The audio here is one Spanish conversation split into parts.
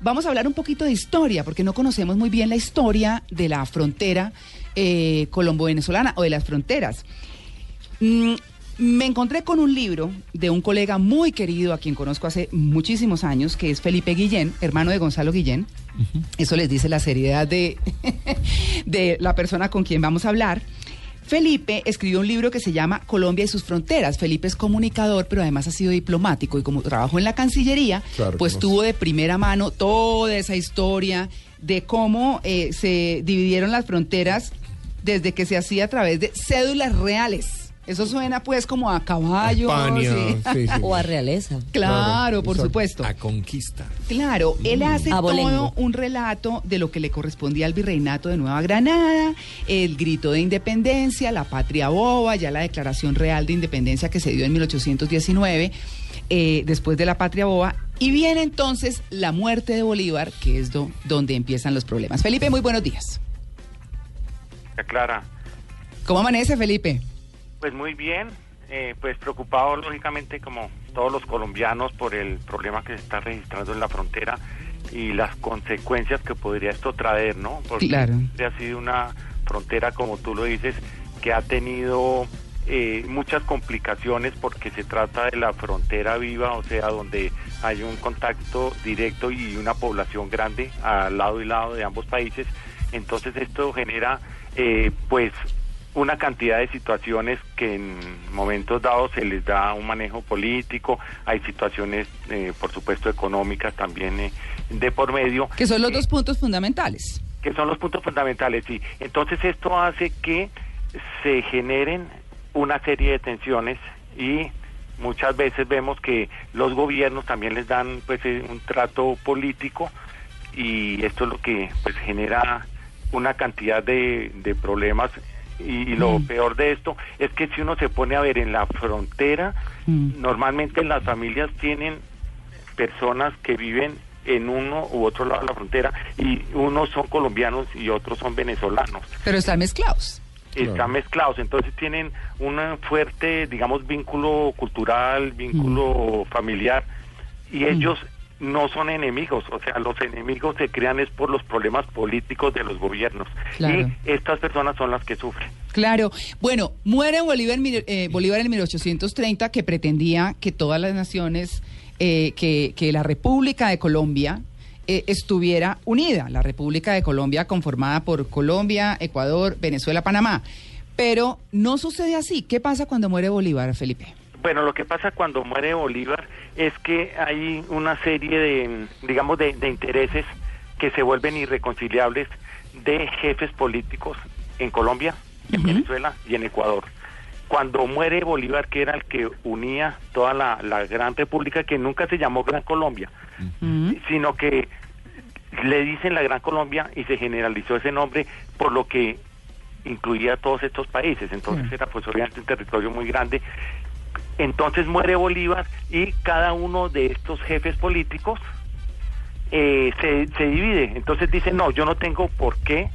vamos a hablar un poquito de historia, porque no conocemos muy bien la historia de la frontera eh, colombo-venezolana o de las fronteras. Mm, me encontré con un libro de un colega muy querido a quien conozco hace muchísimos años, que es Felipe Guillén, hermano de Gonzalo Guillén. Eso les dice la seriedad de, de la persona con quien vamos a hablar. Felipe escribió un libro que se llama Colombia y sus fronteras. Felipe es comunicador, pero además ha sido diplomático y como trabajó en la Cancillería, Claro, pues tuvo de primera mano toda esa historia de cómo eh, se dividieron las fronteras desde que se hacía a través de cédulas reales. Eso suena pues como a caballo. España, sí, sí. O a realeza. Claro, Claro, por supuesto. A conquista. Claro, él hace Abolengo. todo un relato de lo que le correspondía al virreinato de Nueva Granada, el grito de independencia, la patria boba, ya la declaración real de independencia que se dio en 1819, eh, después de la patria boba, y viene entonces la muerte de Bolívar, que es do- donde empiezan los problemas. Felipe, muy buenos días. Clara. ¿Cómo amanece, Felipe? Pues muy bien, eh, pues preocupado lógicamente como todos los colombianos por el problema que se está registrando en la frontera y las consecuencias que podría esto traer, ¿no? Porque Claro. ha sido una frontera, como tú lo dices, que ha tenido eh, muchas complicaciones porque se trata de la frontera viva, o sea, donde hay un contacto directo y una población grande al lado y lado de ambos países. Entonces esto genera, eh, pues, una cantidad de situaciones que en momentos dados se les da un manejo político, hay situaciones, eh, por supuesto, económicas también eh, de por medio. Que son los Eh, dos puntos fundamentales. que son los puntos fundamentales, sí. Entonces esto hace que se generen una serie de tensiones y muchas veces vemos que los gobiernos también les dan pues eh, un trato político y esto es lo que pues genera una cantidad de, de problemas y, y lo Mm. peor de esto es que si uno se pone a ver en la frontera Mm. normalmente las familias tienen personas que viven en uno u otro lado de la frontera y unos son colombianos y otros son venezolanos. Pero están mezclados. Claro. Están mezclados, entonces tienen un fuerte, digamos, vínculo cultural, vínculo familiar y ellos no son enemigos, o sea, los enemigos se crean es por los problemas políticos de los gobiernos Claro. y estas personas son las que sufren. Claro. Bueno, muere Bolívar, eh, Bolívar en 1830, que pretendía que todas las naciones, eh, que, que la República de Colombia eh, estuviera unida. La República de Colombia conformada por Colombia, Ecuador, Venezuela, Panamá. Pero no sucede así. ¿Qué pasa cuando muere Bolívar, Felipe? Bueno, lo que pasa cuando muere Bolívar es que hay una serie de, digamos, de, de intereses que se vuelven irreconciliables de jefes políticos en Colombia, en. Venezuela y en Ecuador. Cuando muere Bolívar, que era el que unía toda la, la gran república, que nunca se llamó Gran Colombia, sino que le dicen la Gran Colombia y se generalizó ese nombre por lo que incluía a todos estos países. Entonces era pues obviamente un territorio muy grande. Entonces muere Bolívar y cada uno de estos jefes políticos eh, se, se divide. Entonces dice, no, yo no tengo por qué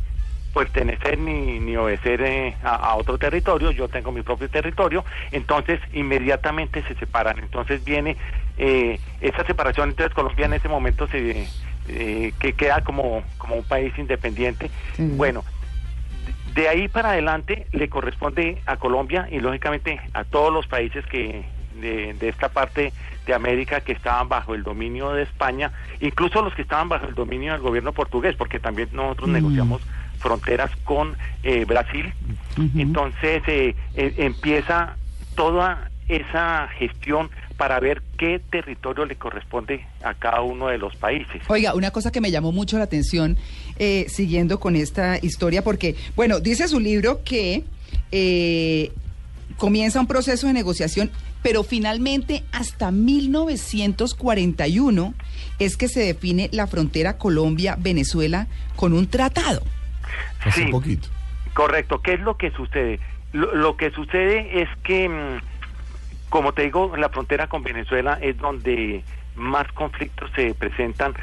pertenecer ni, ni obedecer eh, a, a otro territorio, yo tengo mi propio territorio, entonces inmediatamente se separan. Entonces viene eh, esa separación, entonces Colombia en ese momento se eh, que queda como, como un país independiente. Sí. Bueno, de- ahí para adelante le corresponde a Colombia y lógicamente a todos los países que de, de esta parte de América que estaban bajo el dominio de España, incluso los que estaban bajo el dominio del gobierno portugués, porque también nosotros Mm. negociamos fronteras con eh, Brasil. Entonces eh, eh, empieza toda esa gestión para ver qué territorio le corresponde a cada uno de los países. Oiga, una cosa que me llamó mucho la atención, eh, siguiendo con esta historia, porque, bueno, dice su libro que eh, comienza un proceso de negociación, pero finalmente hasta 1941 es que se define la frontera Colombia-Venezuela con un tratado. Hace Sí. poquito. Correcto. ¿Qué es lo que sucede? Lo, lo que sucede es que, mm, como te digo, la frontera con Venezuela es donde más conflictos se presentan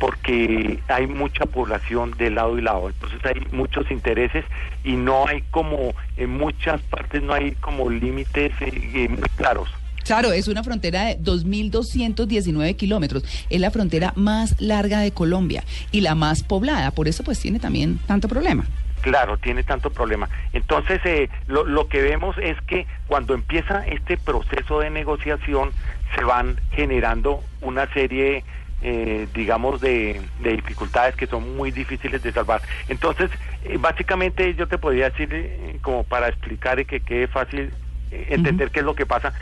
porque hay mucha población de lado y lado. Entonces hay muchos intereses y no hay como, en muchas partes no hay como límites eh, eh, muy claros. Claro, es una frontera de 2.219 kilómetros. Es la frontera más larga de Colombia y la más poblada. Por eso pues tiene también tanto problema. Claro, tiene tanto problema. Entonces, eh, lo, lo que vemos es que cuando empieza este proceso de negociación, se van generando una serie eh, digamos, de, dificultades que son muy difíciles de salvar. Entonces, eh, básicamente yo te podría decir, eh, como para explicar y que quede fácil entender qué es lo que pasa,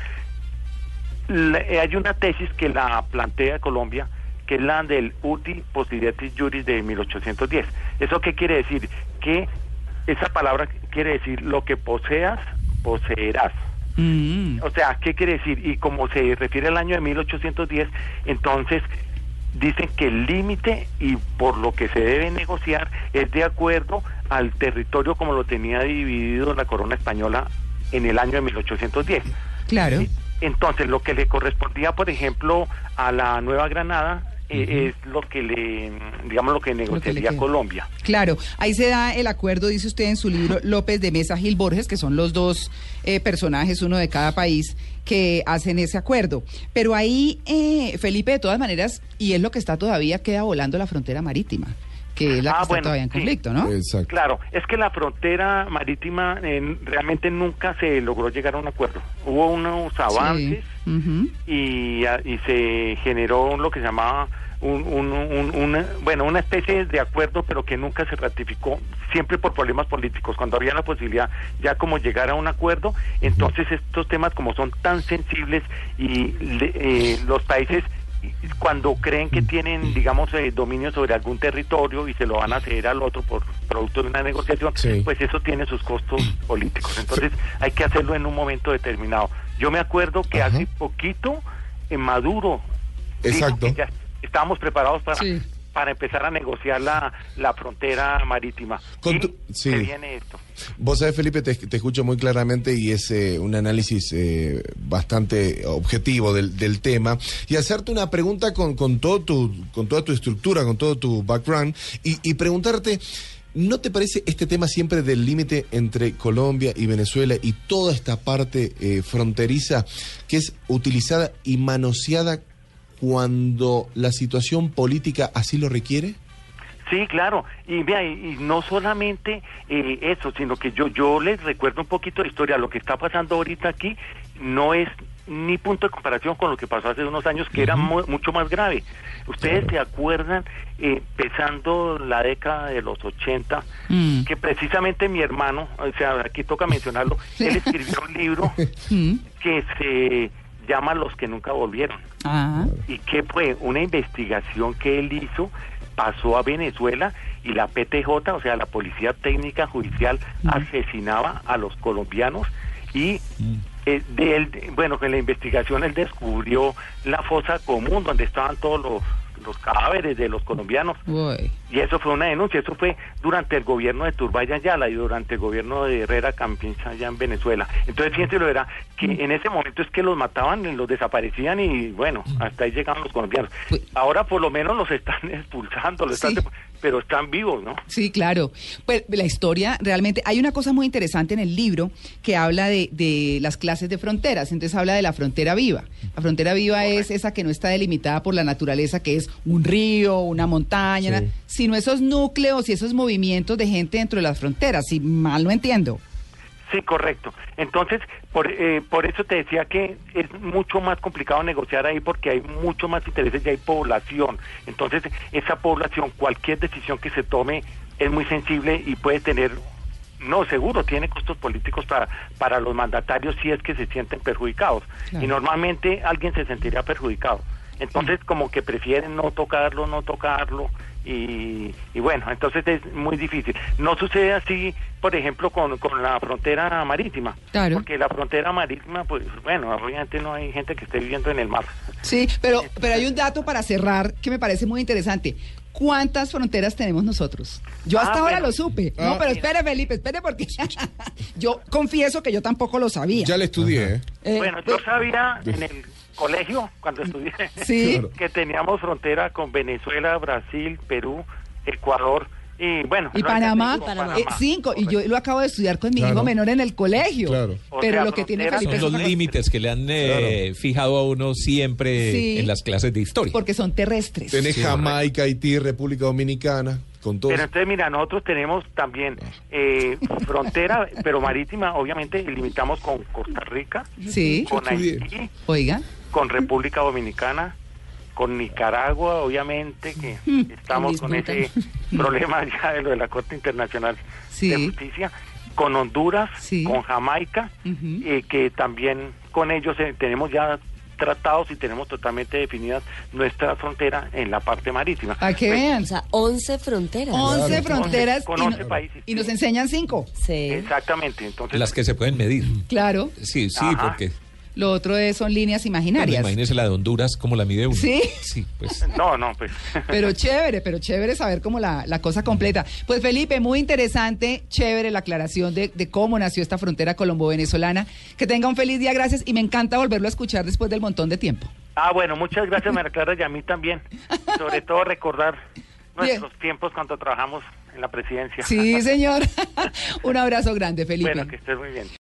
hay una tesis que la plantea Colombia, que es la del uti possidetis juris de 1810. ¿Eso qué quiere decir? Que esa palabra quiere decir lo que poseas, poseerás. Mm. O sea, ¿qué quiere decir? Y como se refiere al año de 1810, entonces dicen que el límite y por lo que se debe negociar es de acuerdo al territorio como lo tenía dividido la corona española en el año de 1810. Claro. Entonces, lo que le correspondía, por ejemplo, a la Nueva Granada eh, es lo que le, digamos, lo que negociaría Colombia. Claro, ahí se da el acuerdo, dice usted en su libro López de Mesa Gil Borges, que son los dos eh, personajes, uno de cada país, que hacen ese acuerdo. Pero ahí, eh, Felipe, de todas maneras, y es lo que está todavía, queda volando la frontera marítima que es la que ah, está todavía en conflicto, ¿no? Claro, es que la frontera marítima realmente nunca se logró llegar a un acuerdo. Hubo unos avances y, y, se generó lo que se llamaba un, una, bueno, una especie de acuerdo, pero que nunca se ratificó, siempre por problemas políticos. Cuando había la posibilidad ya como llegar a un acuerdo, entonces estos temas como son tan sensibles y eh, los países cuando creen que tienen, digamos, eh, dominio sobre algún territorio y se lo van a ceder al otro por producto de una negociación, pues eso tiene sus costos políticos. Entonces hay que hacerlo en un momento determinado. Yo me acuerdo que hace poquito en Maduro Exacto estábamos preparados para, para empezar a negociar la, la frontera marítima. Con viene esto. Vos sabés, Felipe, te, escucho muy claramente y es eh, un análisis eh, bastante objetivo del, del, tema. Y hacerte una pregunta con, con, todo tu, con toda tu estructura, con todo tu background, y, y preguntarte... ¿No te parece este tema siempre del límite entre Colombia y Venezuela y toda esta parte eh, fronteriza que es utilizada y manoseada cuando la situación política así lo requiere? Sí, claro. Y vea, y, no solamente eh, eso, sino que yo yo les recuerdo un poquito de historia. Lo que está pasando ahorita aquí no es ni punto de comparación con lo que pasó hace unos años, que era mucho más grave. Ustedes se acuerdan, eh, empezando la década de los 80, mm. que precisamente mi hermano, o sea, aquí toca mencionarlo, él escribió un libro mm. que se llama Los que nunca volvieron. ¿Y qué fue? Una investigación que él hizo, pasó a Venezuela y la PTJ, o sea, la Policía Técnica Judicial, asesinaba a los colombianos y mm. eh, de él, bueno, en la investigación él descubrió la fosa común donde estaban todos los los cadáveres de los colombianos. Y eso fue una denuncia, eso fue durante el gobierno de Turbaya Ayala y durante el gobierno de Herrera Campincha allá en Venezuela. Entonces, fíjense lo era que en ese momento es que los mataban, los desaparecían y bueno, hasta ahí llegaban los colombianos. Ahora por lo menos los están expulsando, los están pero están vivos, ¿no? Sí, claro. Pues la historia realmente, hay una cosa muy interesante en el libro que habla de, de las clases de fronteras, entonces habla de la frontera viva. La frontera viva es esa que no está delimitada por la naturaleza, que es un río, una montaña, sino esos núcleos y esos movimientos de gente dentro de las fronteras, si mal no entiendo. Sí, correcto. Entonces, por, eh, por eso te decía que es mucho más complicado negociar ahí porque hay mucho más intereses y hay población. Entonces, esa población, cualquier decisión que se tome es muy sensible y puede tener, no, seguro, tiene costos políticos para, para los mandatarios si es que se sienten perjudicados. Y normalmente alguien se sentiría perjudicado. Entonces, como que prefieren no tocarlo, no tocarlo y, bueno, entonces es muy difícil. No sucede así, por ejemplo, con, con la frontera marítima. Claro. Porque la frontera marítima, pues bueno, obviamente no hay gente que esté viviendo en el mar. Sí, pero, pero hay un dato para cerrar que me parece muy interesante. ¿Cuántas fronteras tenemos nosotros? Yo hasta ah, ahora lo supe. no, ah. pero espere, Felipe, espere, porque yo confieso que yo tampoco lo sabía. Ya le estudié. ¿eh? bueno, yo pues, sabía en el colegio cuando estudié que teníamos frontera con Venezuela, Brasil, Perú, Ecuador Y bueno, y Panamá, con eh, cinco. Y yo lo acabo de estudiar con mi Claro. hijo menor en el colegio. Claro. O Pero sea, lo que tiene Felipe Son los límites que le han eh, fijado a uno siempre Sí. en las clases de historia. porque son terrestres. Sí, Jamaica, Haití, República Dominicana, con todo. Pero entonces, mira, nosotros tenemos también eh, frontera, pero marítima, obviamente limitamos con Costa Rica, Sí, con. Haití, oiga. con República Dominicana, con Nicaragua, obviamente, que Hmm, estamos con ese problema ya de lo de la Corte Internacional Sí. de Justicia, con Honduras, Sí. con Jamaica, eh, que también con ellos eh, tenemos ya tratados y tenemos totalmente definidas nuestra frontera en la parte marítima. A que Pues, vean. O sea, 11 fronteras. 11 fronteras Con y, no- 11 países. y nos enseñan cinco. Sí. Exactamente, entonces Las que se pueden medir. Claro. Sí, sí, Ajá. porque Lo otro es, son líneas bueno, imaginarias. imagínese la de Honduras, como la mide uno. Sí. Sí, pues. no, no, pues Pero chévere, pero chévere saber cómo la, la cosa completa. Pues Felipe, muy interesante, chévere la aclaración de, de cómo nació esta frontera colombo-venezolana. Que tenga un feliz día, gracias, y me encanta volverlo a escuchar después del montón de tiempo. Ah, bueno, muchas gracias, María Clara, y a mí también. Sobre todo recordar nuestros tiempos cuando trabajamos en la presidencia. Sí, señor. un abrazo grande, Felipe. Bueno, que estés muy bien.